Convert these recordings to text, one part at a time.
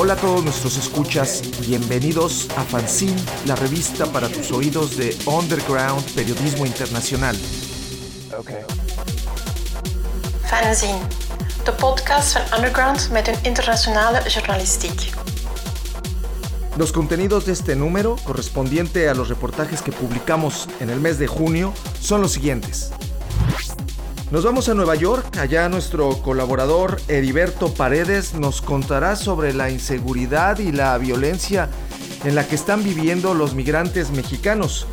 Hola a todos nuestros escuchas, bienvenidos a Fanzine, la revista para tus oídos de Underground Periodismo Internacional. Fanzine, de podcast van Underground met een internationale journalistiek. Los contenidos de este número, correspondiente a los reportajes que publicamos en el mes de junio, son los siguientes. Nos vamos a Nueva York, allá nuestro colaborador Heriberto Paredes nos contará sobre la inseguridad y la violencia en la que están viviendo los migrantes mexicanos.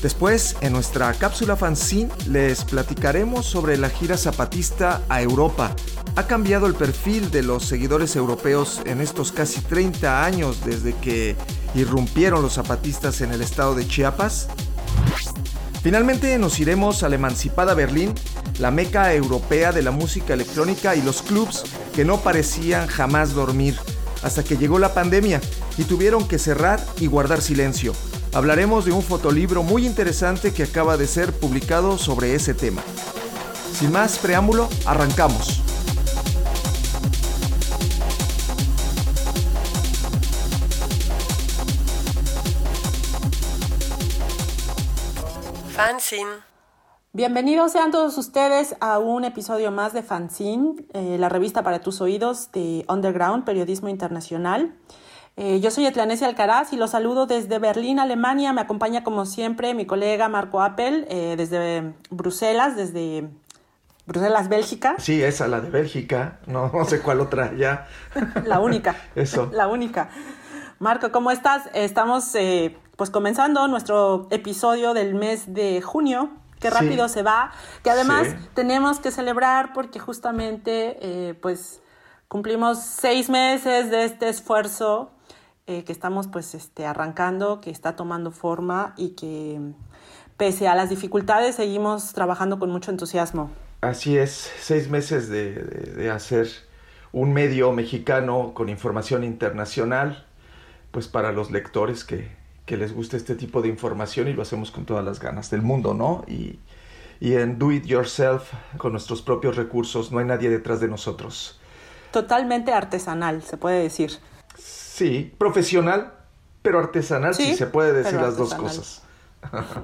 Después, en nuestra cápsula fanzine, les platicaremos sobre la gira zapatista a Europa. ¿Ha cambiado el perfil de los seguidores europeos en estos casi 30 años desde que irrumpieron los zapatistas en el estado de Chiapas? Finalmente nos iremos a la emancipada Berlín, la meca europea de la música electrónica y los clubs que no parecían jamás dormir, hasta que llegó la pandemia y tuvieron que cerrar y guardar silencio. Hablaremos de un fotolibro muy interesante que acaba de ser publicado sobre ese tema. Sin más preámbulo, arrancamos. Fanzine. Bienvenidos sean todos ustedes a un episodio más de Fanzine, eh, la revista para tus oídos de Underground, Periodismo Internacional. Eh, yo soy Etlanesia Alcaraz y los saludo desde Berlín, Alemania. Me acompaña como siempre mi colega Marco Appel eh, desde Bruselas, desde Bruselas, Bélgica. Sí, esa, la de Bélgica. No, no sé cuál otra ya. la única. Eso. La única. Marco, ¿cómo estás? Estamos eh, pues comenzando nuestro episodio del mes de junio. Qué rápido Sí. se va. Que además Sí. tenemos que celebrar porque justamente eh, pues cumplimos seis meses de este esfuerzo eh, que estamos pues este, arrancando, que está tomando forma y que pese a las dificultades seguimos trabajando con mucho entusiasmo. Así es, seis meses de, de- de hacer un medio mexicano con información internacional, pues para los lectores que, que les guste este tipo de información y lo hacemos con todas las ganas del mundo, ¿no? Y, y en Do It Yourself, con nuestros propios recursos, no hay nadie detrás de nosotros. Totalmente artesanal, se puede decir. Sí, profesional, pero artesanal, Sí, sí, se puede decir las dos cosas.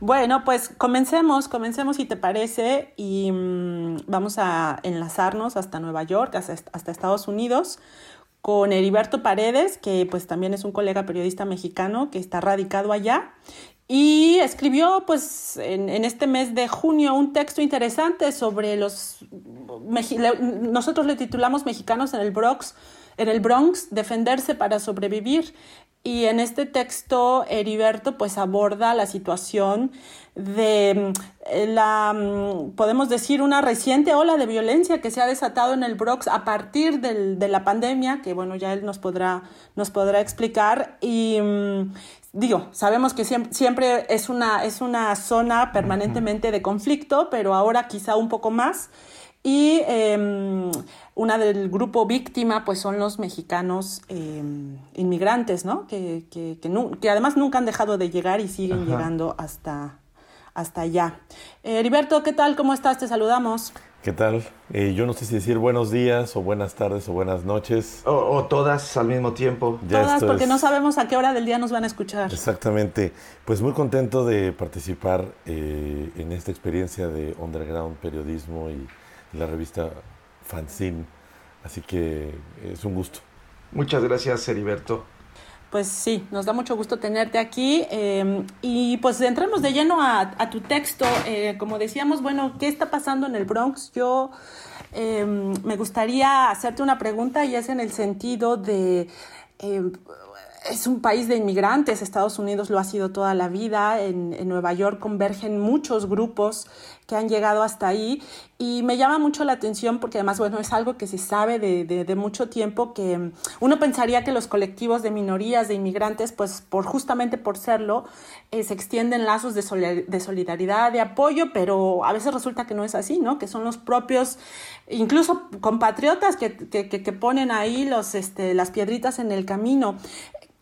Bueno, pues comencemos, comencemos si te parece y mm, vamos a enlazarnos hasta Nueva York, hasta, hasta Estados Unidos, con Heriberto Paredes, que pues también es un colega periodista mexicano que está radicado allá y escribió pues en, en este mes de junio un texto interesante sobre los, nosotros le titulamos Mexicanos en el Bronx, en el Bronx, defenderse para sobrevivir. Y en este texto, Heriberto pues aborda la situación de mm, la, mm, podemos decir, una reciente ola de violencia que se ha desatado en el Bronx a partir del- de la pandemia, que bueno, ya él nos podrá, nos podrá explicar. Y mm, digo, sabemos que siempre, siempre es, una, es una zona permanentemente de conflicto, pero ahora quizá un poco más. Y eh, una del grupo víctima, pues son los mexicanos eh, inmigrantes, ¿no? Que, que, que, nu- que además nunca han dejado de llegar y siguen Ajá. llegando hasta, hasta allá. Eh, Heriberto, ¿qué tal? ¿Cómo estás? Te saludamos. ¿Qué tal? Eh, yo no sé si decir buenos días o buenas tardes o buenas noches. O, o todas al mismo tiempo. Ya Todas, porque es- no sabemos a qué hora del día nos van a escuchar. Exactamente. Pues muy contento de participar eh, en esta experiencia de underground periodismo y la revista Fanzine. Así que es un gusto. Muchas gracias, Heriberto. Pues sí, nos da mucho gusto tenerte aquí. eh, y pues entremos de lleno a, a tu texto. Eh, como decíamos, bueno, ¿qué está pasando en el Bronx? Yo eh, me gustaría hacerte una pregunta y es en el sentido de... eh, es un país de inmigrantes, Estados Unidos lo ha sido toda la vida, en, en Nueva York convergen muchos grupos que han llegado hasta ahí y me llama mucho la atención porque además, bueno, es algo que se sabe de, de, mucho tiempo que mm, uno pensaría que los colectivos de minorías, de inmigrantes, pues por justamente por serlo, eh, se extienden lazos de, solidar- de solidaridad, de apoyo, pero a veces resulta que no es así, ¿no? Que son los propios, incluso compatriotas que, que- que ponen ahí los, este, las piedritas en el camino.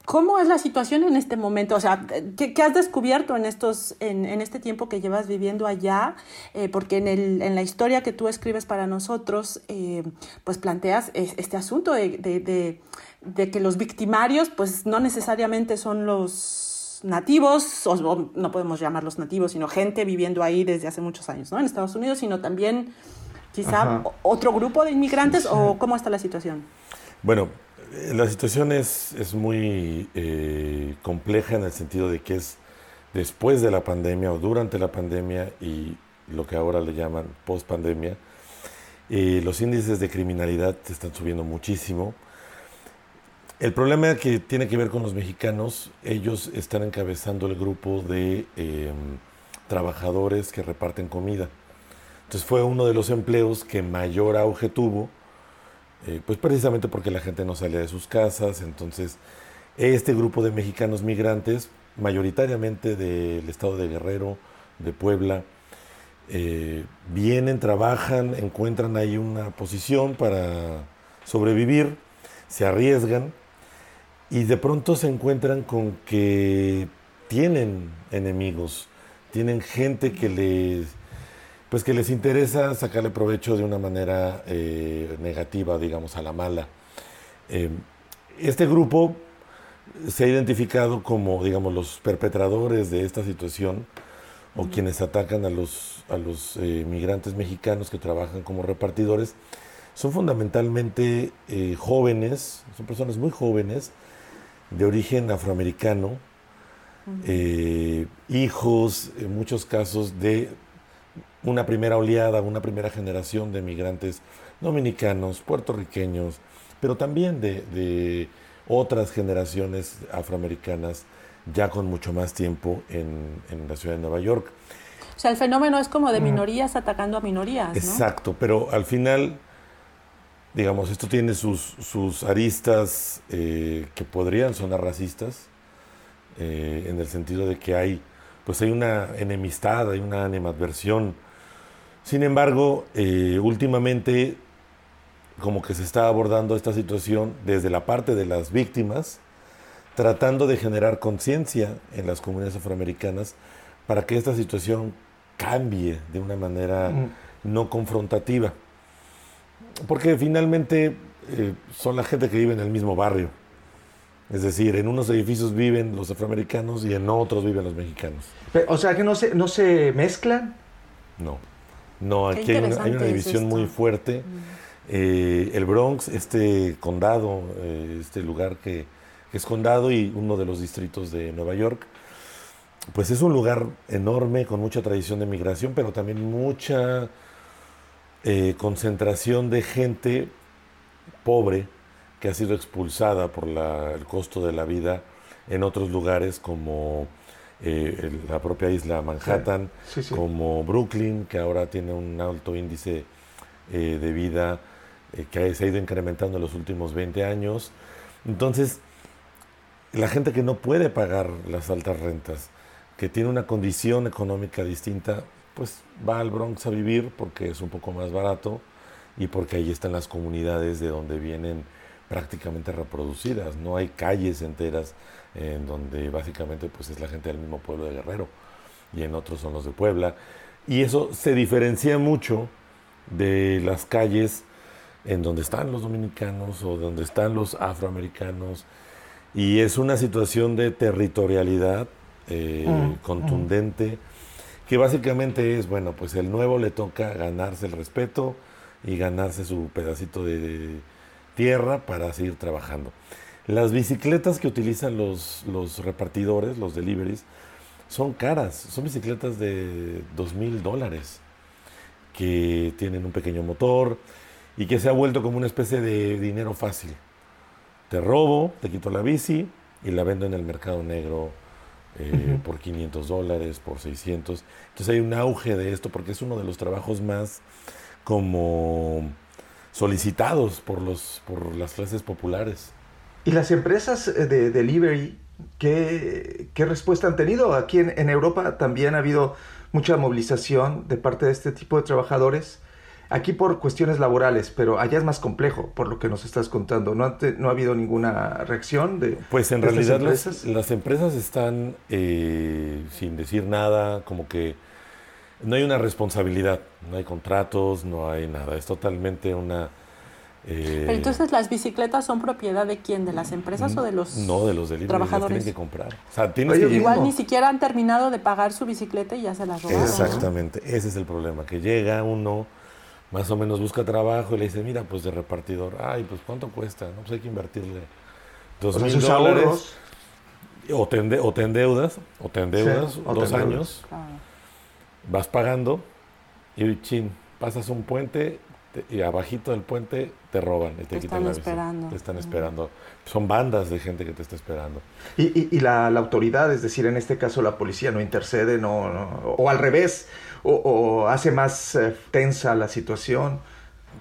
¿Cómo es la situación en este momento? O sea, ¿qué, has descubierto en, estos, en, este tiempo que llevas viviendo allá? Eh, porque en, el, en, la historia que tú escribes para nosotros, eh, pues planteas este asunto de, de, de, que los victimarios, pues no necesariamente son los nativos, o, no podemos llamarlos nativos, sino gente viviendo ahí desde hace muchos años, ¿no? En Estados Unidos, sino también quizá otro grupo de inmigrantes, o cómo está la situación? Bueno, la situación es, es muy eh, compleja en el sentido de que es después de la pandemia o durante la pandemia y lo que ahora le llaman post pandemia, eh, los índices de criminalidad están subiendo muchísimo. El problema que tiene que ver con los mexicanos, ellos están encabezando el grupo de em, trabajadores que reparten comida. Entonces fue uno de los empleos que mayor auge tuvo eh, pues precisamente porque la gente no salía de sus casas, entonces este grupo de mexicanos migrantes, mayoritariamente del estado de Guerrero, de Puebla, eh, vienen, trabajan, encuentran ahí una posición para sobrevivir, se arriesgan y de pronto se encuentran con que tienen enemigos, tienen gente que les pues que les interesa sacarle provecho de una manera eh, negativa, digamos, a la mala. Eh, este grupo se ha identificado como, digamos, los perpetradores de esta situación o quienes atacan a los, a los eh, migrantes mexicanos que trabajan como repartidores. Son fundamentalmente jóvenes, son personas muy jóvenes, de origen afroamericano, hijos, en muchos casos, de una primera oleada, una primera generación de migrantes dominicanos, puertorriqueños, pero también de, otras generaciones afroamericanas ya con mucho más tiempo en, la ciudad de Nueva York. O sea, el fenómeno es como de minorías atacando a minorías. Exacto, pero al final, digamos, esto tiene sus, sus aristas eh, que podrían sonar racistas, eh, en el sentido de que hay, pues hay una enemistad, hay una animadversión sin embargo, eh, últimamente como que se está abordando esta situación desde la parte de las víctimas, tratando de generar conciencia en las comunidades afroamericanas para que esta situación cambie de una manera no confrontativa. Porque finalmente eh, son la gente que vive en el mismo barrio. Es decir, en unos edificios viven los afroamericanos y en otros viven los mexicanos. o sea que no se, no se mezclan. No. No, aquí hay una, división muy fuerte. Mm. Eh, el Bronx, este condado, eh, este lugar que, es condado y uno de los distritos de Nueva York, pues es un lugar enorme con mucha tradición de migración, pero también mucha eh, concentración de gente pobre que ha sido expulsada por el costo de la vida en otros lugares como eh, la propia isla Manhattan, como Brooklyn, que ahora tiene un alto índice eh, de vida eh, que se ha ido incrementando en los últimos 20 años. Entonces, la gente que no puede pagar las altas rentas, que tiene una condición económica distinta, pues va al Bronx a vivir porque es un poco más barato y porque ahí están las comunidades de donde vienen prácticamente reproducidas. No hay calles enteras en donde básicamente pues es la gente del mismo pueblo de Guerrero y en otros son los de Puebla. Y eso se diferencia mucho de las calles en donde están los dominicanos o donde están los afroamericanos. Y es una situación de territorialidad eh, mm, contundente, que básicamente es, bueno, pues el nuevo le toca ganarse el respeto y ganarse su pedacito de tierra para seguir trabajando. Las bicicletas que utilizan los, los repartidores, los deliveries, son caras, son bicicletas de dos mil dólares, que tienen un pequeño motor y que se ha vuelto como una especie de dinero fácil. Te robo, te quito la bici y la vendo en el mercado negro eh, por 500 dólares, por 600. Entonces hay un auge de esto porque es uno de los trabajos más como solicitados por, los, por las clases populares. ¿Y las empresas eh, de delivery, qué, qué respuesta han tenido? Aquí en, Europa también ha habido mucha movilización de parte de este tipo de trabajadores. aquí por cuestiones laborales, pero allá es más complejo, por lo que nos estás contando. ¿No ha, no ha habido ninguna reacción de Pues en realidad empresas? Las, las, empresas están eh, sin decir nada, como que no hay una responsabilidad, no hay contratos, no hay nada, es totalmente una eh, Pero entonces las bicicletas son propiedad de quién, de las empresas o de los no de los trabajadores tienen que comprar. O sea, tienes que igual ni siquiera han terminado de pagar su bicicleta y ya se las robaron. Exactamente, ese es el problema, que llega uno más o menos busca trabajo y le dice, mira, pues de repartidor, ay, pues cuánto cuesta, no, pues hay que invertirle dos mil dólares. O te, o te endeudas, o te endeudas dos años, vas pagando y chin, pasas un puente y abajito del puente te roban y te, quitan la esperando. Te están esperando. Son bandas de gente que te está esperando. Y, y, la, la, autoridad, es decir, en este caso la policía no intercede, no, o al revés, o, hace más eh, tensa la situación.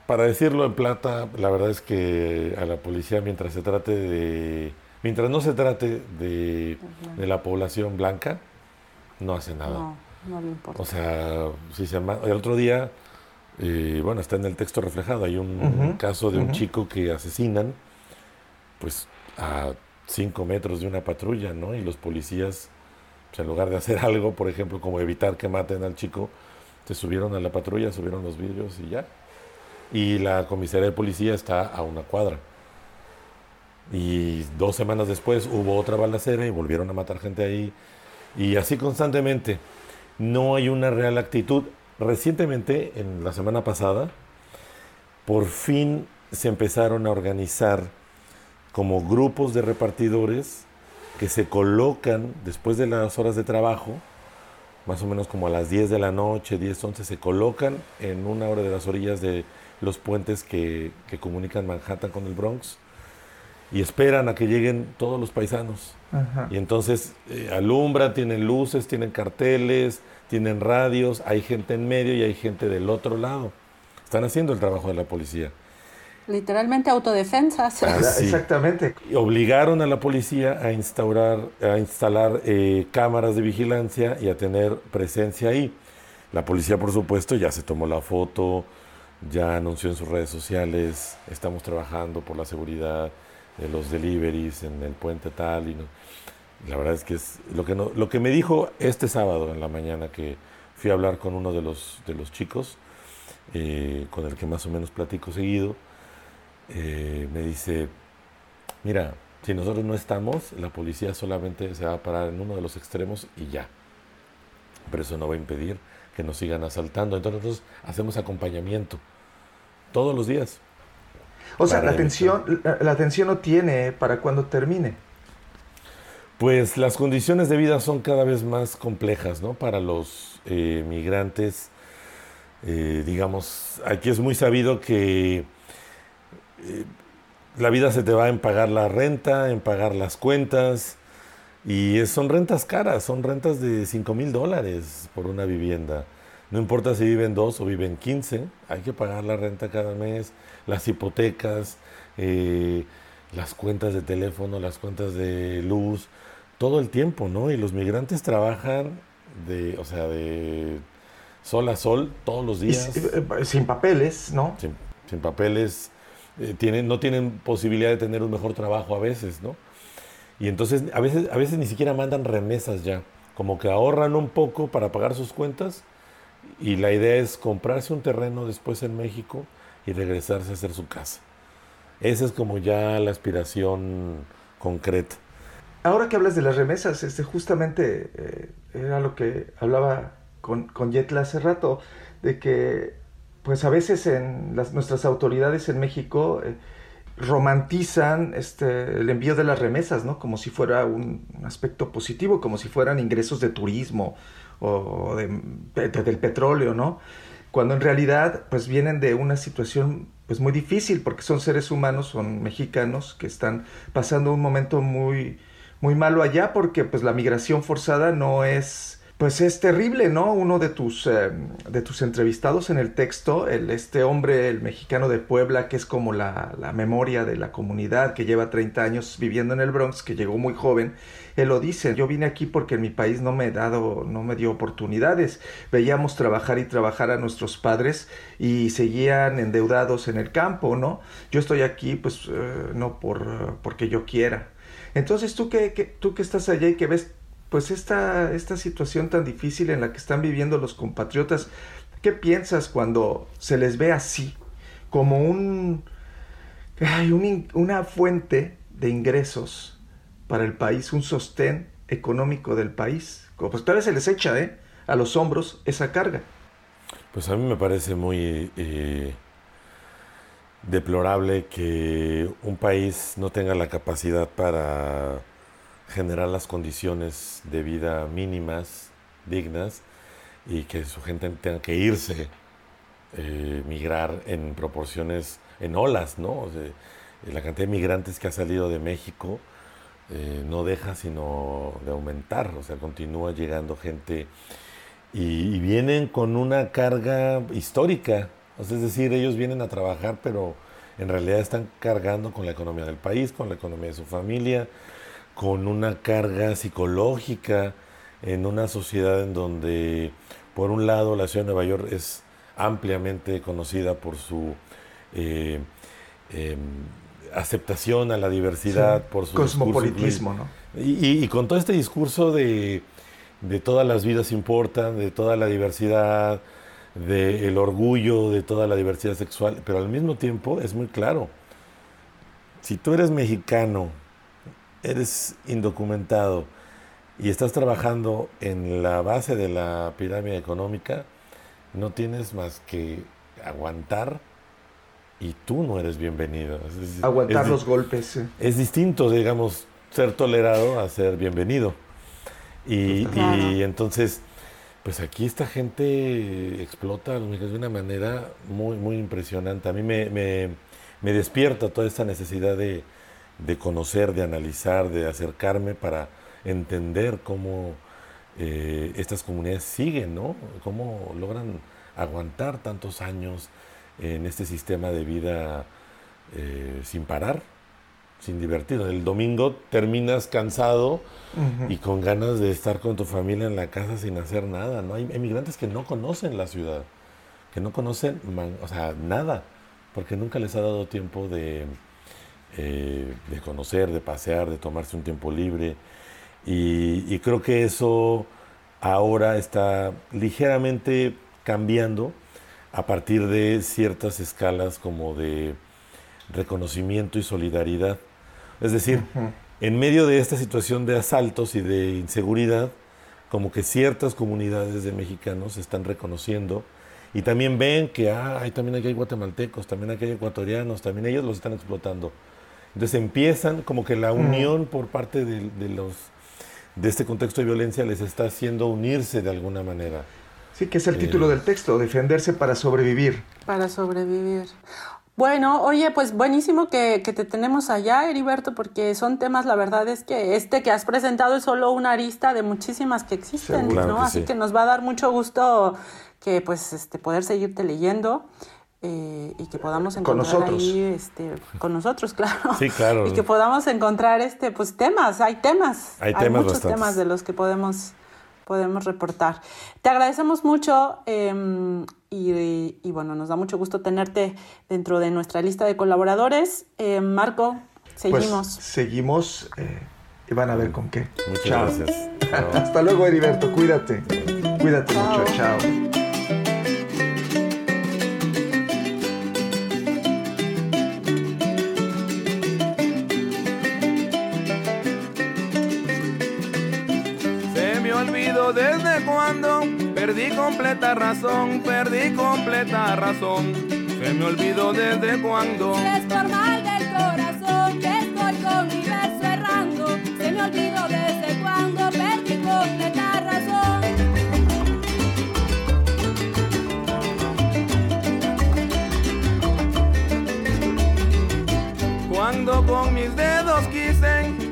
Para decirlo en plata, la verdad es que a la policía mientras se trate de, mientras no se trate de, de la población blanca, no hace nada. No, no le importa. O sea, si se el otro día eh, bueno, está en el texto reflejado. Hay un caso de un chico que asesinan, pues a cinco metros de una patrulla, ¿no? Y los policías, pues, en lugar de hacer algo, por ejemplo, como evitar que maten al chico, se subieron a la patrulla, subieron los vidrios y ya. Y la comisaría de policía está a una cuadra. Y dos semanas después hubo otra balacera y volvieron a matar gente ahí. Y así constantemente. No hay una real actitud. Recientemente, en la semana pasada, por fin se empezaron a organizar como grupos de repartidores que se colocan después de las horas de trabajo, más o menos como a las 10 de la noche, 10, 11, se colocan en una hora de las orillas de los puentes que, comunican Manhattan con el Bronx y esperan a que lleguen todos los paisanos. Y entonces eh, alumbran, tienen luces, tienen carteles, tienen radios, hay gente en medio y hay gente del otro lado. Están haciendo el trabajo de la policía. Literalmente autodefensas. Ah, Exactamente. Obligaron a la policía a instaurar, a instalar eh, cámaras de vigilancia y a tener presencia ahí. La policía, por supuesto, ya se tomó la foto, ya anunció en sus redes sociales, estamos trabajando por la seguridad de los deliveries en el puente tal y no. La verdad es que es lo que, no, lo que me dijo este sábado en la mañana que fui a hablar con uno de los, de los chicos, eh, con el que más o menos platico seguido, eh, me dice, mira, si nosotros no estamos, la policía solamente se va a parar en uno de los extremos y ya. Pero eso no va a impedir que nos sigan asaltando. Entonces nosotros hacemos acompañamiento todos los días. O sea, la atención, la, la atención no tiene para cuando termine pues las condiciones de vida son cada vez más complejas, ¿no? Para los eh, migrantes, eh, digamos, aquí es muy sabido que eh, la vida se te va en pagar la renta, en pagar las cuentas, y son rentas caras, son rentas de 5 mil dólares por una vivienda. No importa si viven dos o viven 15, hay que pagar la renta cada mes, las hipotecas, las cuentas de teléfono, las cuentas de luz, todo el tiempo, ¿no? Y los migrantes trabajan de, o sea, de sol a sol todos los días. Eh, sin, papeles, ¿no? Sin, papeles, eh, tienen, no tienen posibilidad de tener un mejor trabajo a veces, ¿no? Y entonces a veces, a veces ni siquiera mandan remesas ya, como que ahorran un poco para pagar sus cuentas y la idea es comprarse un terreno después en México y regresarse a hacer su casa. Esa es como ya la aspiración concreta. Ahora que hablas de las remesas, este, justamente eh, era lo que hablaba con, con Yetla hace rato, de que pues a veces en las, nuestras autoridades en México eh, romantizan este, el envío de las remesas, ¿no? Como si fuera un, aspecto positivo, como si fueran ingresos de turismo o del petróleo, ¿no? Cuando en realidad pues vienen de una situación pues muy difícil porque son seres humanos, son mexicanos que están pasando un momento muy muy malo allá porque pues la migración forzada no es pues es terrible, ¿no? Uno de tus, eh, de tus entrevistados en el texto, el, este hombre, el mexicano de Puebla, que es como la, la, memoria de la comunidad, que lleva 30 años viviendo en el Bronx, que llegó muy joven, él lo dice, yo vine aquí porque en mi país no me he dado, no me dio oportunidades. Veíamos trabajar y trabajar a nuestros padres y seguían endeudados en el campo, ¿no? Yo estoy aquí, pues, eh, no por, porque yo quiera. Entonces, tú que, tú que estás allá y que ves pues esta, esta situación tan difícil en la que están viviendo los compatriotas, ¿qué piensas cuando se les ve así, como un, ay, un, una fuente de ingresos para el país, un sostén económico del país? Pues todavía se les echa ¿eh? a los hombros esa carga. Pues a mí me parece muy eh, deplorable que un país no tenga la capacidad para generar las condiciones de vida mínimas, dignas, y que su gente tenga que irse, eh, migrar en proporciones, en olas, ¿no? la cantidad de migrantes que ha salido de México eh, no deja sino de aumentar, o sea, continúa llegando gente y, vienen con una carga histórica, es decir, ellos vienen a trabajar, pero en realidad están cargando con la economía del país, con la economía de su familia, con una carga psicológica en una sociedad en donde, por un lado, la ciudad de Nueva York es ampliamente conocida por su eh, em, aceptación a la diversidad, por su cosmopolitismo, ¿no? Y, con todo este discurso de, de, todas las vidas importan, de toda la diversidad, del orgullo de toda la diversidad sexual, pero al mismo tiempo es muy claro, si tú eres mexicano eres indocumentado y estás trabajando en la base de la pirámide económica, no tienes más que aguantar y tú no eres bienvenido. Aguantar los golpes. Es distinto, digamos, ser tolerado a ser bienvenido. Y, entonces, pues aquí esta gente explota de una manera muy, muy impresionante. A mí me, me despierta toda esta necesidad de, de conocer, de analizar, de acercarme para entender cómo eh, estas comunidades siguen, ¿no? Cómo logran aguantar tantos años en este sistema de vida eh, sin parar, sin divertir. El domingo terminas cansado y con ganas de estar con tu familia en la casa sin hacer nada, ¿no? Hay emigrantes que no conocen la ciudad, que no conocen, o sea, nada, porque nunca les ha dado tiempo de eh, de conocer, de pasear, de tomarse un tiempo libre. Y, creo que eso ahora está ligeramente cambiando a partir de ciertas escalas como de reconocimiento y solidaridad. Es decir, en medio de esta situación de asaltos y de inseguridad, como que ciertas comunidades de mexicanos están reconociendo y también ven que ah, hay, también aquí hay guatemaltecos, también aquí hay ecuatorianos, también ellos los están explotando. Entonces empiezan como que la unión por parte de, los de este contexto de violencia les está haciendo unirse de alguna manera. Sí, que es el título del texto, defenderse para sobrevivir. Para sobrevivir. Bueno, oye, pues buenísimo que, que, te tenemos allá, Heriberto, porque son temas, la verdad es que este que has presentado es solo una arista de muchísimas que existen, ¿no? Así que nos va a dar mucho gusto que pues este poder seguirte leyendo. Eh, y que podamos encontrar ahí este, con nosotros, claro. Sí, claro. Y que podamos encontrar este, pues temas, hay temas, hay, muchos temas de los que podemos, podemos reportar. Te agradecemos mucho em, y, bueno, nos da mucho gusto tenerte dentro de nuestra lista de colaboradores. Em, Marco, pues, seguimos. seguimos eh, y van a ver con qué. Muchas gracias. Hasta luego, Heriberto, cuídate. Cuídate mucho, chao. Perdí completa razón, perdí completa razón. Se me olvidó desde cuando. Es normal del corazón que estoy con mi verso errando. Se me olvidó desde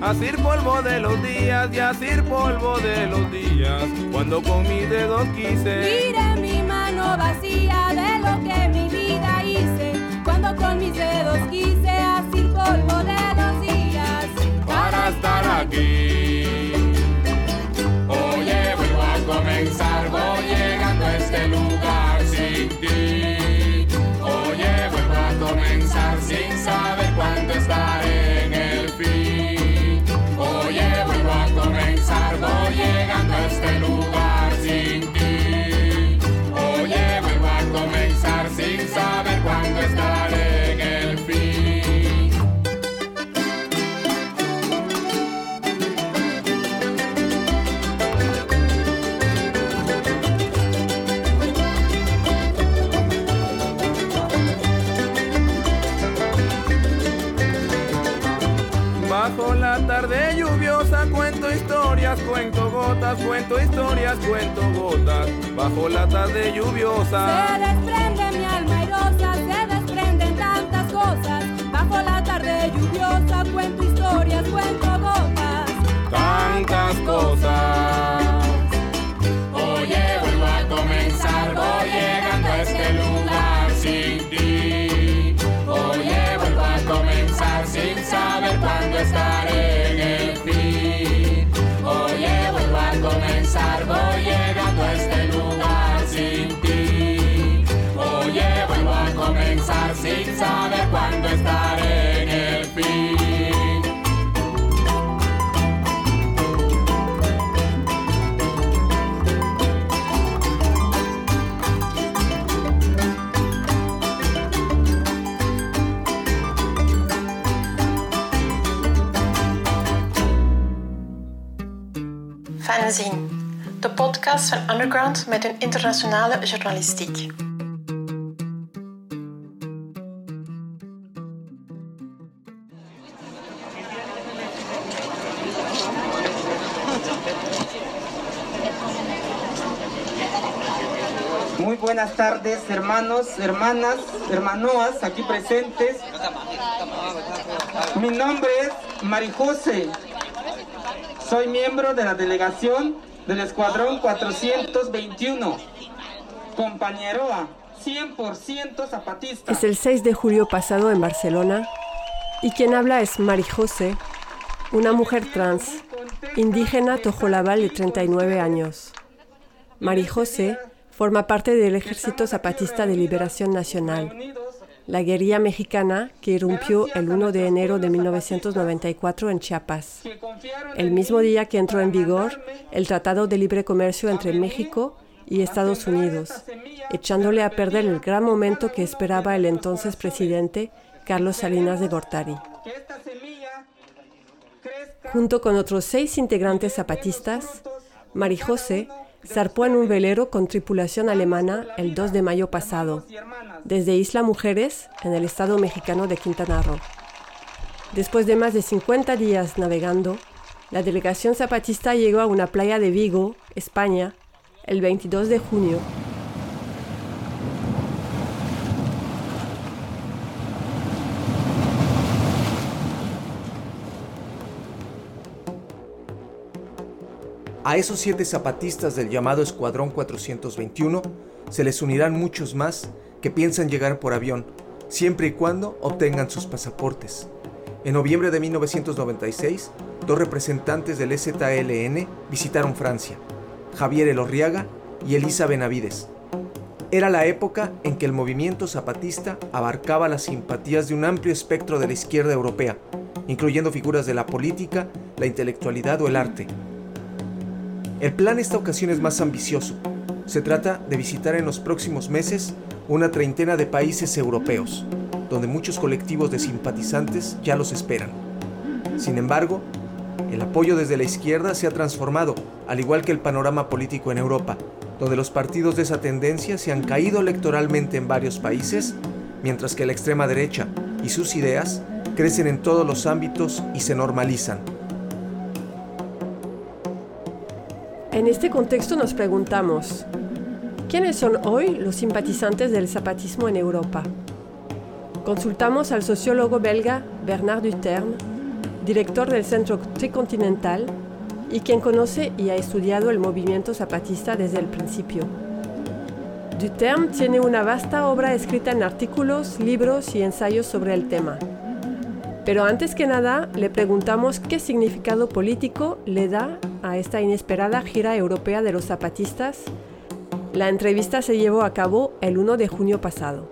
asir polvo de los días y asir polvo de los días. Cuando con mis dedos quise. Mire mi mano vacía de lo que mi vida hice. Cuando con mis dedos quise asir polvo de los días. Para estar aquí. Oye, vuelvo a comenzar, voy llegando a este lugar sin ti. Oye, vuelvo a comenzar sin saber cuándo estaré cuento historias, cuento gotas. Bajo la tarde lluviosa. Se desprende mi alma airosa, se desprenden tantas cosas. Bajo la tarde lluviosa cuento historias, cuento gotas. tantas cosas. Fanzine, de podcast van Underground met een internationale journalistiek. Muy buenas tardes, hermanos, hermanas, hermanoas aquí presentes. Mi nombre es Marijose. Soy miembro de la delegación del Escuadrón 421. Compañeroa, 100% zapatista. Es el 6 de julio pasado en Barcelona y quien habla es Mari José, una mujer trans, indígena tojolabal de 39 años. Mari José forma parte del Ejército Zapatista de Liberación Nacional, la guerrilla mexicana que irrumpió el 1 de enero de 1994 en Chiapas, el mismo día que entró en vigor el Tratado de Libre Comercio entre México y Estados Unidos, echándole a perder el gran momento que esperaba el entonces presidente Carlos Salinas de Gortari. Junto con otros seis integrantes zapatistas, Marijose zarpó en un velero con tripulación alemana el 2 de mayo pasado, desde Isla Mujeres, en el estado mexicano de Quintana Roo. Después de más de 50 días navegando, la delegación zapatista llegó a una playa de Vigo, España, el 22 de junio. A esos siete zapatistas del llamado Escuadrón 421 se les unirán muchos más que piensan llegar por avión, siempre y cuando obtengan sus pasaportes. En noviembre de 1996, dos representantes del ZLN visitaron Francia, Javier Elorriaga y Elisa Benavides. Era la época en que el movimiento zapatista abarcaba las simpatías de un amplio espectro de la izquierda europea, incluyendo figuras de la política, la intelectualidad o el arte. El plan esta ocasión es más ambicioso. Se trata de visitar en los próximos meses una treintena de países europeos, donde muchos colectivos de simpatizantes ya los esperan. Sin embargo, el apoyo desde la izquierda se ha transformado, al igual que el panorama político en Europa, donde los partidos de esa tendencia se han caído electoralmente en varios países, mientras que la extrema derecha y sus ideas crecen en todos los ámbitos y se normalizan. En este contexto nos preguntamos, ¿quiénes son hoy los simpatizantes del zapatismo en Europa? Consultamos al sociólogo belga Bernard Duterne, director del Centro Tricontinental y quien conoce y ha estudiado el movimiento zapatista desde el principio. Duterme tiene una vasta obra escrita en artículos, libros y ensayos sobre el tema. Pero antes que nada, le preguntamos qué significado político le da a esta inesperada gira europea de los zapatistas. La entrevista se llevó a cabo el 1 de junio pasado.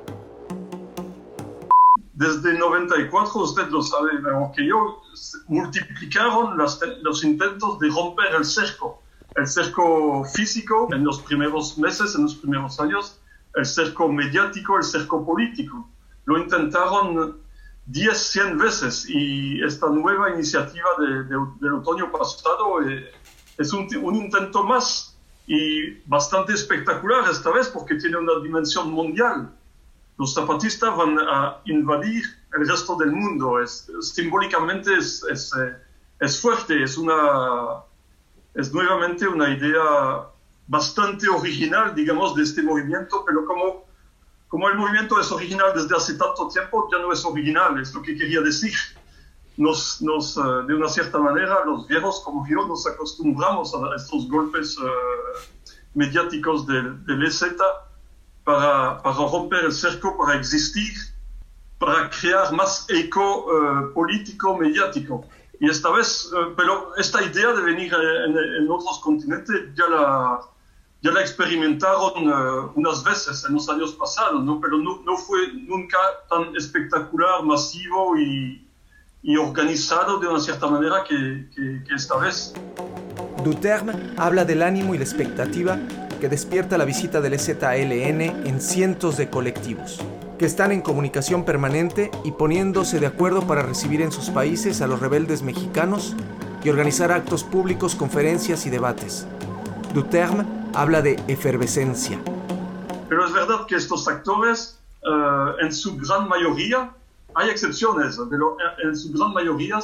Desde 94, usted lo sabe mejor que yo, multiplicaron las, los intentos de romper el cerco el cerco físico en los primeros meses, en los primeros años, el cerco mediático, el cerco político. Lo intentaron 10, 100 veces y esta nueva iniciativa del otoño pasado eh, es un, un, intento más y bastante espectacular esta vez porque tiene una dimensión mundial. Los zapatistas van a invadir el resto del mundo. Es, simbólicamente es, es, eh, es fuerte, es una es nuevamente una idea bastante original, digamos, de este movimiento, pero como, como el movimiento es original desde hace tanto tiempo, ya no es original, es lo que quería decir. Nos, nos, eh, de una cierta manera, los viejos como yo nos acostumbramos a estos golpes uh, mediáticos del, del EZ para, para, romper el cerco, para existir, para crear más eco uh, político, mediático. Y esta vez, eh, pero esta idea de venir eh, en, otros continentes ya la, ya la experimentaron eh, unas veces en los años pasados, ¿no? pero no, no fue nunca tan espectacular, masivo y, y, organizado de una cierta manera que, que, que esta vez. Duterme habla del ánimo y la expectativa que despierta la visita del EZLN en cientos de colectivos que están en comunicación permanente y poniéndose de acuerdo para recibir en sus países a los rebeldes mexicanos y organizar actos públicos, conferencias y debates. Duterme habla de efervescencia. Pero es verdad que estos actores, uh, en su gran mayoría, hay excepciones, pero en su gran mayoría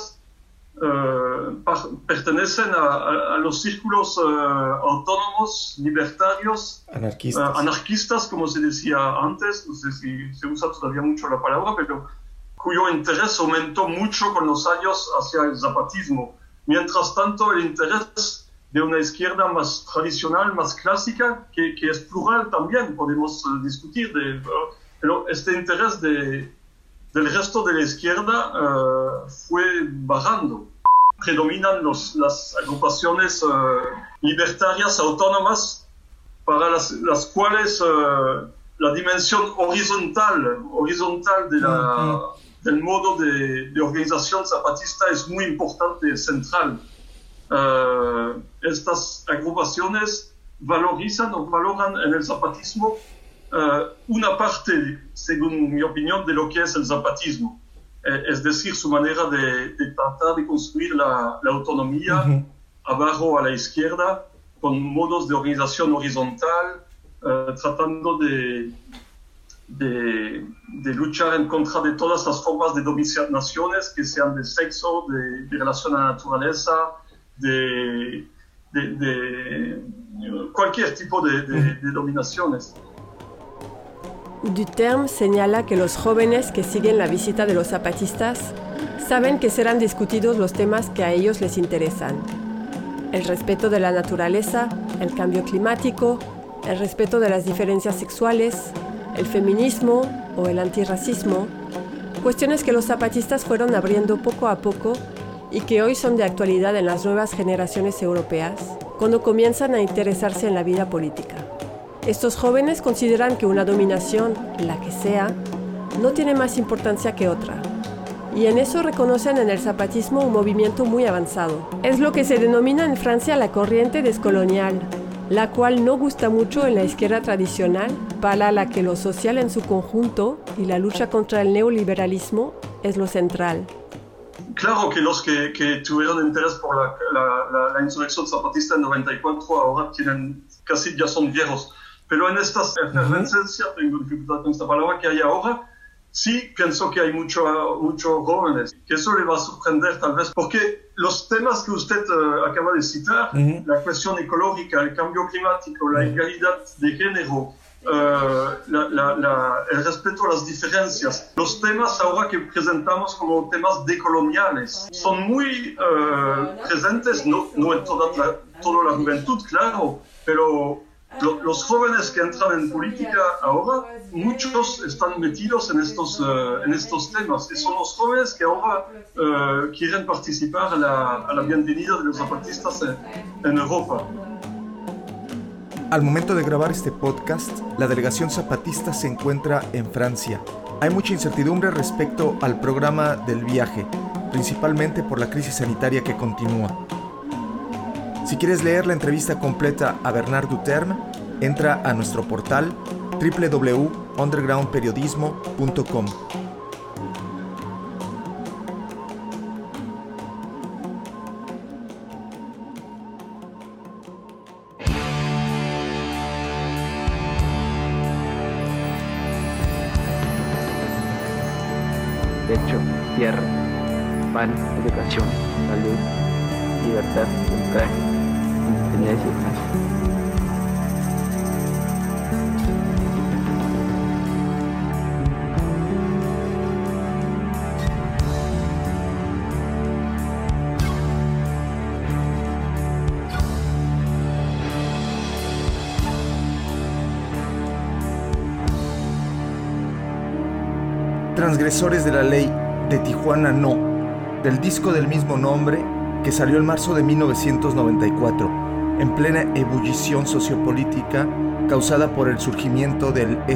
Uh, pertenecen a, a, los círculos uh, autónomos, libertarios, anarquistas. Uh, anarquistas, como se decía antes, no sé si se usa todavía mucho la palabra, pero cuyo interés aumentó mucho con los años hacia el zapatismo. Mientras tanto, el interés de una izquierda más tradicional, más clásica, que, que es plural también, podemos discutir, de, pero este interés de, del resto de la izquierda uh, fue bajando. Predominan los, las agrupaciones uh, libertarias autónomas para las, las cuales uh, la dimensión horizontal, horizontal de la, del modo de, de, organización zapatista es muy importante, central. estas agrupaciones valorizan o valoran en el zapatismo uh, una parte, según mi opinión, de lo que es el zapatismo. Eh, es decir, su manera de, de tratar de construir la, la autonomía uh -huh. abajo a la izquierda, con modos de organización horizontal, uh, tratando de, de, de, luchar en contra de todas las formas de dominaciones, que sean de sexo, de, de relación a la naturaleza, de, de cualquier tipo de, dominaciones. Duterme señala que los jóvenes que siguen la visita de los zapatistas saben que serán discutidos los temas que a ellos les interesan. El respeto de la naturaleza, el cambio climático, el respeto de las diferencias sexuales, el feminismo o el antirracismo, cuestiones que los zapatistas fueron abriendo poco a poco y que hoy son de actualidad en las nuevas generaciones europeas, cuando comienzan a interesarse en la vida política. Estos jóvenes consideran que una dominación, la que sea, no tiene más importancia que otra. Y en eso reconocen en el zapatismo un movimiento muy avanzado. Es lo que se denomina en Francia la corriente descolonial, la cual no gusta mucho en la izquierda tradicional, para la que lo social en su conjunto y la lucha contra el neoliberalismo es lo central. Claro que los que, tuvieron interés por la, la insurrección zapatista en 94 ahora tienen, casi ya son viejos pero en estas efervescencias, uh -huh. tengo dificultad con esta palabra que hay ahora, sí pienso que hay muchos mucho jóvenes, que eso le va a sorprender tal vez, porque los temas que usted uh, acaba de citar, uh -huh. la cuestión ecológica, el cambio climático, la igualdad de género, eh, la- la- la- el respeto a las diferencias. Los temas ahora que presentamos como temas decoloniales son muy eh, presentes, no, no en toda la, toda la juventud, claro, pero lo- los jóvenes que entran en política ahora, muchos están metidos en estos, eh, en estos temas y son los jóvenes que ahora eh, quieren participar a la, a la bienvenida de los zapatistas en, en Europa. Al momento de grabar este podcast, la delegación zapatista se encuentra en Francia. Hay mucha incertidumbre respecto al programa del viaje, principalmente por la crisis sanitaria que continúa. Si quieres leer la entrevista completa a Bernard Duterme, entra a nuestro portal www.undergroundperiodismo.com. pan, educación, Transgresores de la ley de Tijuana No, del disco del mismo nombre que salió en marzo de 1994, en plena ebullición sociopolítica causada por el surgimiento del E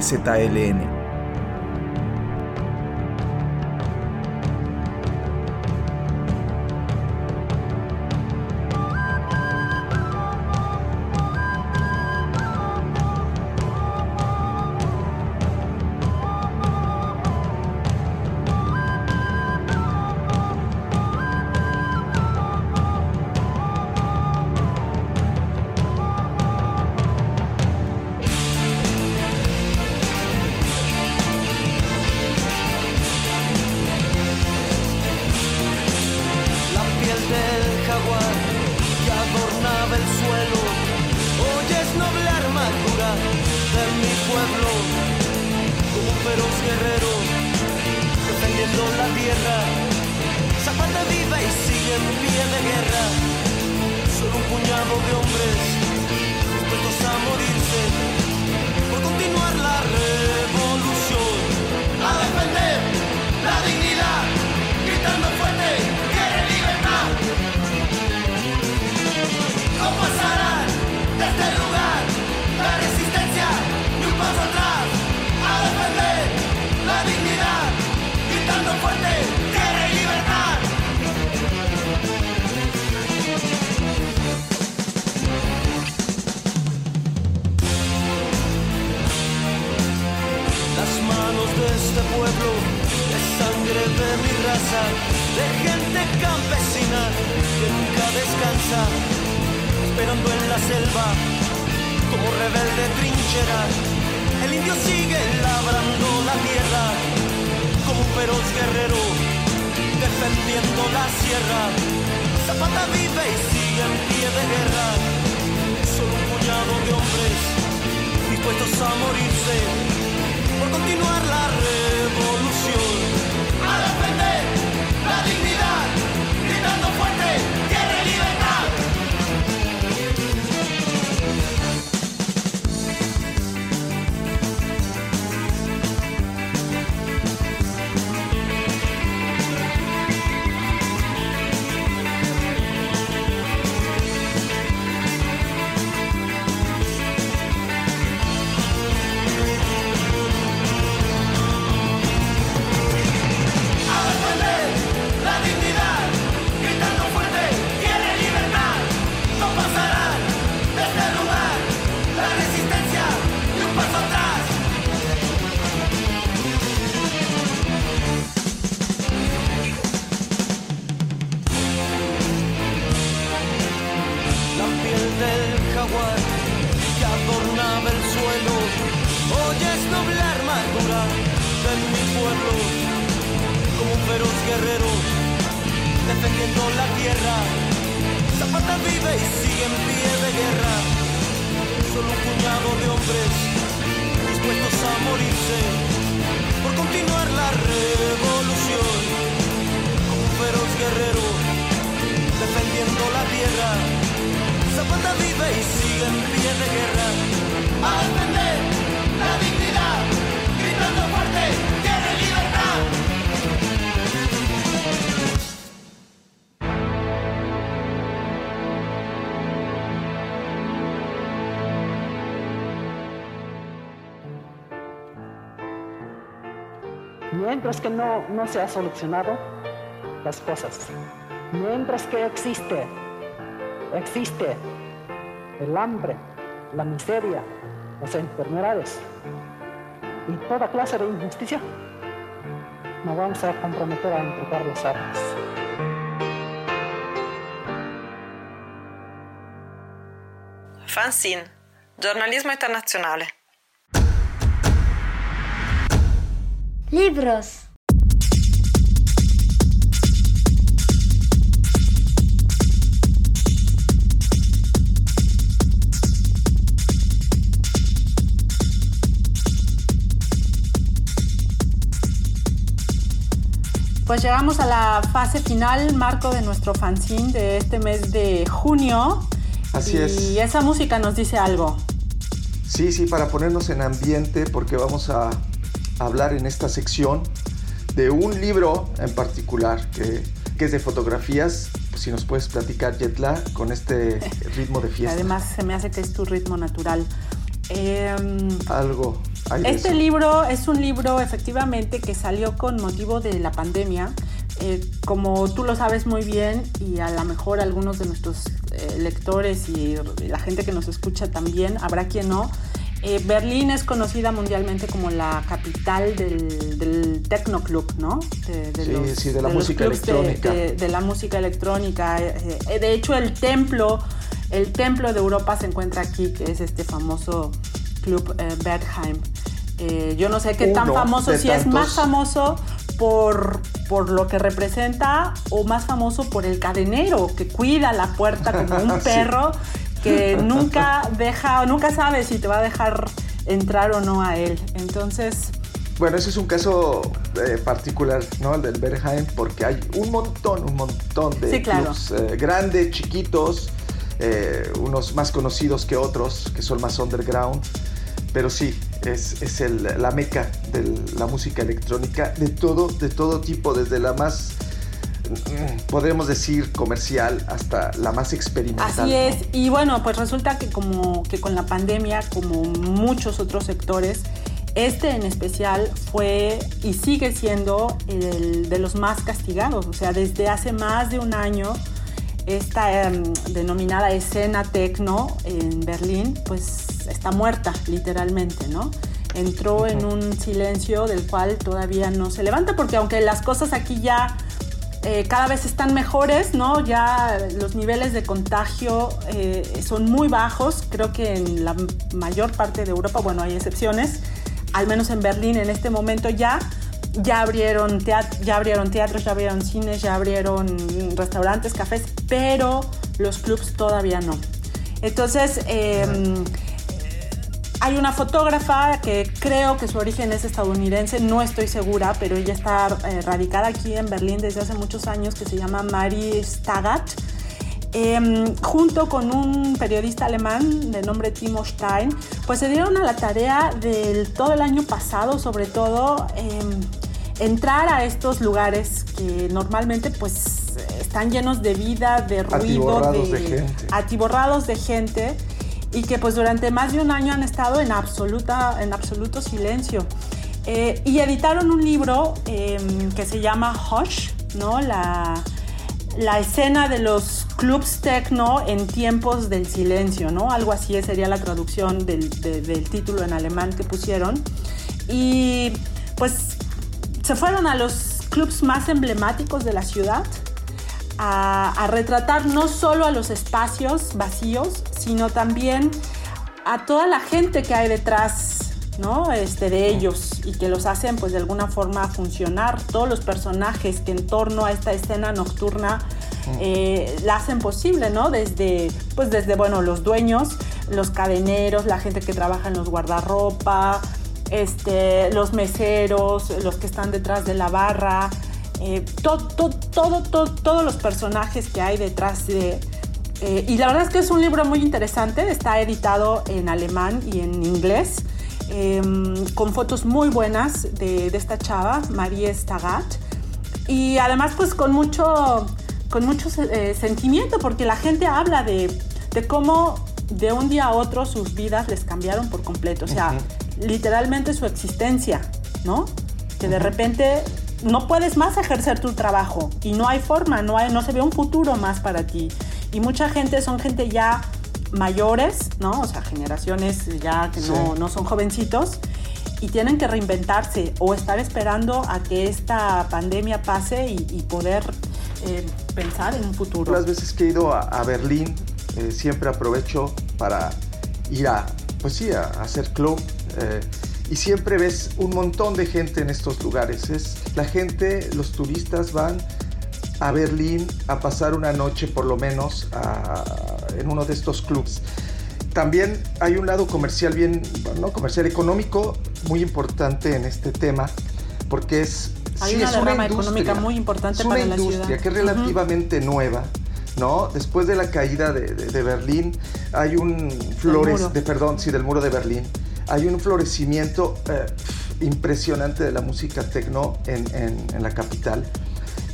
como rebelde trinchera. El indio sigue labrando la tierra como un feroz guerrero, defendiendo la sierra. Zapata vive y sigue en pie de guerra, solo un puñado de hombres dispuestos a morirse por continuar la revolución. A defender la dignidad, gritando fuerte, no, no se ha solucionado las cosas, mientras que existe, existe el hambre, la miseria, las enfermedades y toda clase de injusticia, nos vamos a comprometer a entregar las armas. Fanzine, giornalismo internazionale. Libros. Pues llegamos a la fase final, Marco, de nuestro fanzine de este mes de junio. Así y es. Y esa música nos dice algo. Sí, sí, para ponernos en ambiente, porque vamos a hablar en esta sección de un libro en particular que, que es de fotografías. Si nos puedes platicar, Yetla, con este ritmo de fiesta. Además, se me hace que es tu ritmo natural. Em, Algo. De Este eso. libro es un libro efectivamente que salió con motivo de la pandemia. Eh, como tú lo sabes muy bien y a lo mejor algunos de nuestros eh, lectores y la gente que nos escucha también, habrá quien no, eh, Berlín es conocida mundialmente como la capital del, del techno club, ¿no? De, Sí, sí, de la los música de- electrónica. de- de la música electrónica. Eh, eh, de hecho, el templo, el templo de Europa se encuentra aquí, que es este famoso club eh, Bergheim. Eh, yo no sé qué tan Uno famoso, si es más famoso por, por lo que representa o más famoso por el cadenero que cuida la puerta como un Sí. perro que nunca deja, nunca sabe si te va a dejar entrar o no a él. Entonces, Bueno, ese es un caso eh, particular, ¿no? El del Bergheim, porque hay un montón, un montón de Sí, claro. clubs eh, grandes, chiquitos, eh, unos más conocidos que otros, que son más underground. Pero sí, es, es el- la meca de la música electrónica de todo, de todo tipo, desde la más, mm, podríamos decir, comercial hasta la más experimental. Así es, y bueno, pues resulta que como que con la pandemia, como muchos otros sectores, este en especial fue y sigue siendo el de los más castigados. O sea, desde hace más de un año, esta em, denominada escena tecno en Berlín, pues está muerta, literalmente, ¿no? Entró en un silencio del cual todavía no se levanta, porque aunque las cosas aquí ya eh, cada vez están mejores, ¿no? Ya los niveles de contagio eh, son muy bajos. Creo que en la mayor parte de Europa, bueno, hay excepciones, al menos en Berlín en este momento ya, ya abrieron, teat- ya abrieron teatros, ya abrieron cines, ya abrieron restaurantes, cafés, pero los clubs todavía no. Entonces, em, hay una fotógrafa que creo que su origen es estadounidense, no estoy segura, pero ella está eh, radicada aquí en Berlín desde hace muchos años, que se llama Mari Stagat. Em, junto con un periodista alemán de nombre Timo Stein, pues se dieron a la tarea del todo el año pasado, sobre todo, em, entrar a estos lugares que normalmente pues están llenos de vida, de ruido, Atiborrados de gente. atiborrados de gente y que pues durante más de un año han estado en, absoluta, en absoluto silencio. Eh, y editaron un libro eh, que se llama Hush, ¿no? La, la escena de los clubs techno en tiempos del silencio, ¿no? Algo así sería la traducción del, de- del título en alemán que pusieron. Y pues se fueron a los clubs más emblemáticos de la ciudad a, a retratar no solo a los espacios vacíos, sino también a toda la gente que hay detrás ¿no? este, de ellos y que los hacen pues de alguna forma funcionar, todos los personajes que en torno a esta escena nocturna eh, la hacen posible, ¿no? Desde, pues desde, bueno, los dueños, los cadeneros, la gente que trabaja en los guardarropa, este, los meseros, los que están detrás de la barra, eh, todo, todo, todo, todos los personajes que hay detrás de... eh, y la verdad es que es un libro muy interesante, está editado en alemán y en inglés, eh, con fotos muy buenas de, de esta chava, Marie Stagat, y además pues con mucho, con mucho eh, sentimiento, porque la gente habla de, de cómo de un día a otro sus vidas les cambiaron por completo, o sea, literalmente su existencia, ¿no? Que de repente no puedes más ejercer tu trabajo y no hay forma, no, hay, no se ve un futuro más para ti. Y mucha gente son gente ya mayores, ¿no? O sea, generaciones ya que no, Sí. no son jovencitos y tienen que reinventarse o estar esperando a que esta pandemia pase y, y poder eh, pensar en un futuro. Las veces que he ido a, a Berlín, eh, siempre aprovecho para ir a, pues sí, a, a hacer club. eh, y siempre ves un montón de gente en estos lugares. Es la gente, los turistas van a Berlín a pasar una noche por lo menos a- en uno de estos clubs. También hay un lado comercial bien, bueno, no comercial económico muy importante en este tema porque es Hay sí, una es derrama industria. económica muy importante es una para la industria ciudad. que es relativamente nueva, ¿no? Después de la caída de, de- de Berlín hay un flores, de perdón, sí, del muro de Berlín. Hay un florecimiento eh, impresionante de la música techno en, en- en la capital.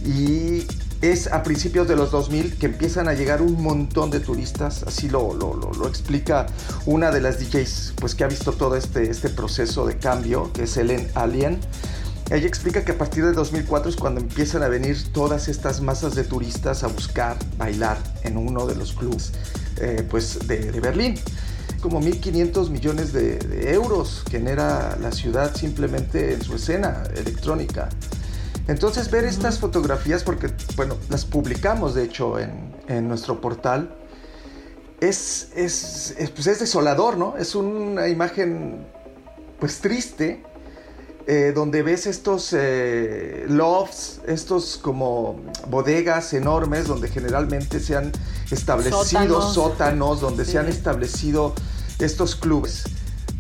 Y es a principios de los 2000 que empiezan a llegar un montón de turistas, así lo, lo- lo- explica una de las DJs pues, que ha visto todo este, este proceso de cambio, que es Helen Alien. Ella explica que a partir de 2004 es cuando empiezan a venir todas estas masas de turistas a buscar bailar en uno de los clubs eh, pues, de, Berlín. Como 1.500 millones de euros genera la ciudad simplemente en su escena electrónica. Entonces ver estas fotografías, porque bueno, las publicamos de hecho en, en nuestro portal, es, es, es, pues es desolador, ¿no? Es una imagen pues triste, eh, donde ves estos eh, lofts, estos como bodegas enormes, donde generalmente se han establecido Sótanos. sótanos, donde Sí. se han establecido estos clubes,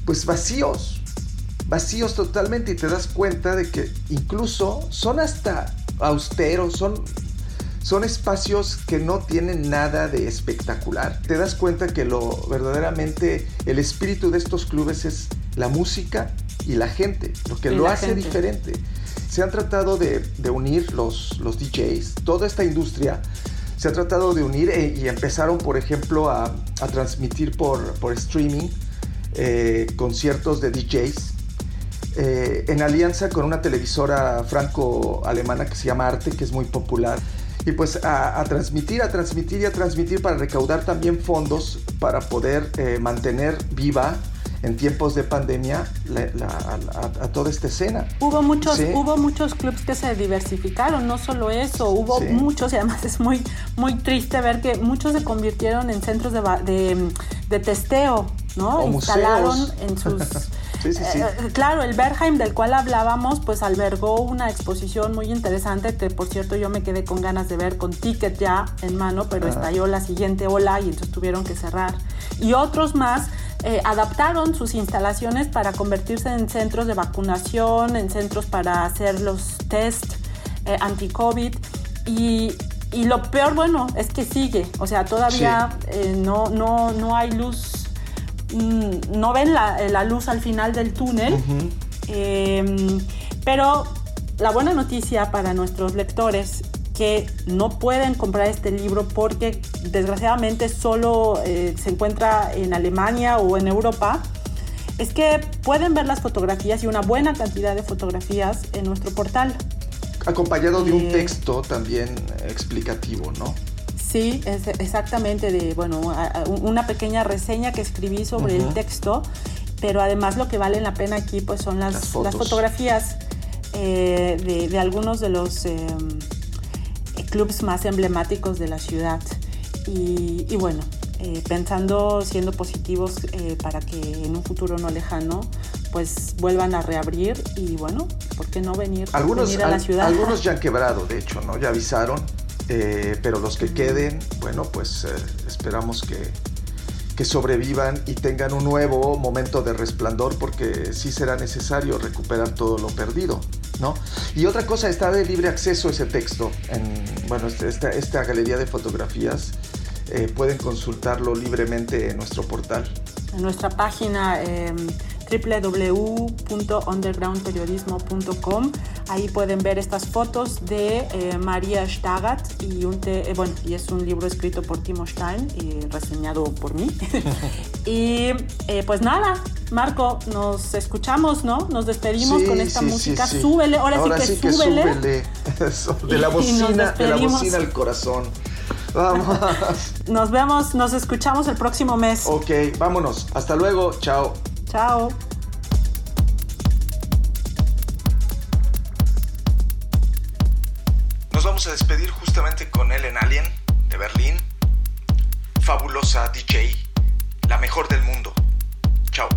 pues vacíos, vacíos totalmente y te das cuenta de que incluso son hasta austeros, son, son espacios que no tienen nada de espectacular. Te das cuenta que lo verdaderamente el espíritu de estos clubes es la música y la gente, lo que Y lo hace gente. diferente. Se han tratado de, de unir los, los DJs, toda esta industria se ha tratado de unir e- y empezaron, por ejemplo, a, a transmitir por, por streaming eh, conciertos de DJs eh, en alianza con una televisora franco-alemana que se llama Arte, que es muy popular. Y pues a, a transmitir, a transmitir y a transmitir para recaudar también fondos para poder eh, mantener viva en tiempos de pandemia la- la- a, toda esta escena. Hubo muchos, Sí. hubo muchos clubs que se diversificaron, no solo eso, hubo Sí. muchos y además es muy, muy triste ver que muchos se convirtieron en centros de, de, de testeo, ¿no? O Instalaron museos. en sus... Sí, sí, sí. Eh, claro, el Bergheim del cual hablábamos, pues albergó una exposición muy interesante que por cierto yo me quedé con ganas de ver con ticket ya en mano, pero Ah. estalló la siguiente ola y entonces tuvieron que cerrar. Y otros más eh, adaptaron sus instalaciones para convertirse en centros de vacunación, en centros para hacer los test eh, anti-COVID y, y lo peor, bueno, es que sigue, o sea, todavía eh, no, no, no hay luz no ven la, la luz al final del túnel. Eh, pero la buena noticia para nuestros lectores que no pueden comprar este libro porque desgraciadamente solo eh, se encuentra en Alemania o en Europa, es que pueden ver las fotografías y una buena cantidad de fotografías en nuestro portal. Acompañado de un Eh, texto también explicativo, ¿no? Sí, es exactamente de, bueno, una pequeña reseña que escribí sobre el texto, pero además lo que vale la pena aquí pues son las, Las fotografías eh, de, de algunos de los eh, clubs más emblemáticos de la ciudad. Y, y bueno, eh, pensando, siendo positivos eh, para que en un futuro no lejano, pues vuelvan a reabrir y bueno, ¿por qué no venir, Algunos, venir a la al- ciudad? algunos ya han quebrado, de hecho, ¿no? Ya avisaron, eh, pero los que queden, bueno, pues eh, esperamos que, que sobrevivan y tengan un nuevo momento de resplandor porque sí será necesario recuperar todo lo perdido, ¿no? Y otra cosa, está de libre acceso ese texto en, bueno, este, esta, esta galería de fotografías. Eh, pueden consultarlo libremente en nuestro portal. En nuestra página eh, www.undergroundperiodismo.com. Ahí pueden ver estas fotos de eh, María Stagat y, un te, eh, bueno, y es un libro escrito por Timo Stein y reseñado por mí. y eh, pues nada, Marco, nos escuchamos, ¿no? Nos despedimos Sí, con esta sí, música. sí. Súbele, ahora, sí que súbele. súbele. Eso, de la bocina, de la bocina al corazón. Vamos. Nos vemos, nos escuchamos el próximo mes. ok, vámonos. Hasta luego. Chao. Chao. Vamos a despedir justamente con Ellen Alien de Berlín. Fabulosa DJ, la mejor del mundo. Chao.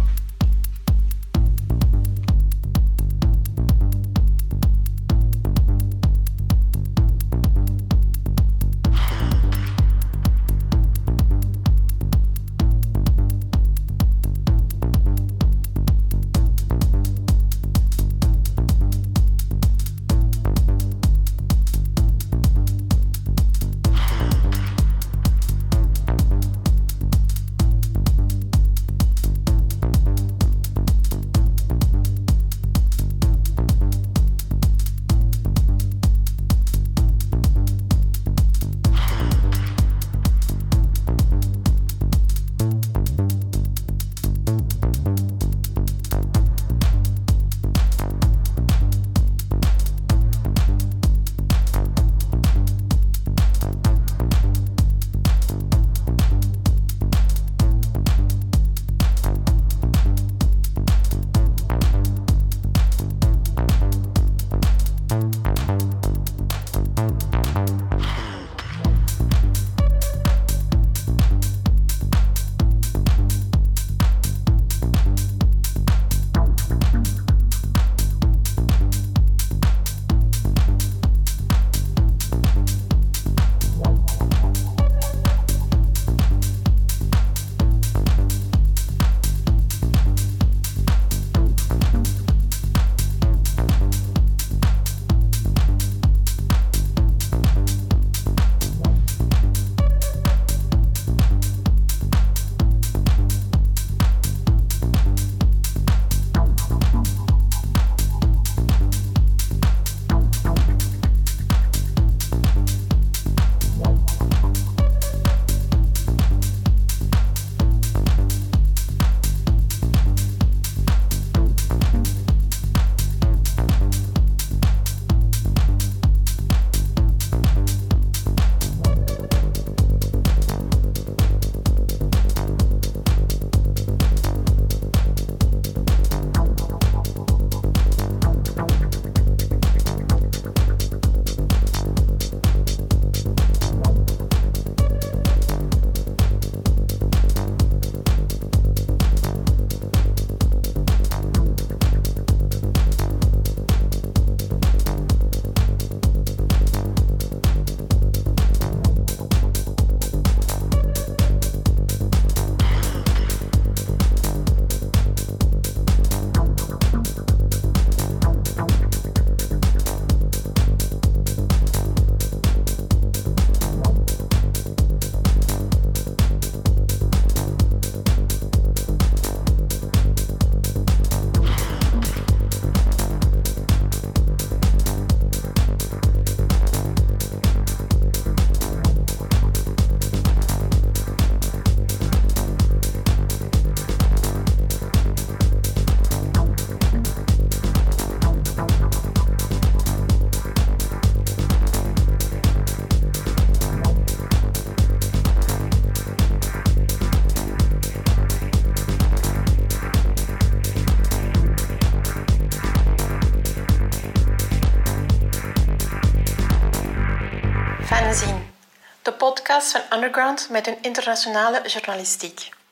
Van Underground met een internationale journalistiek.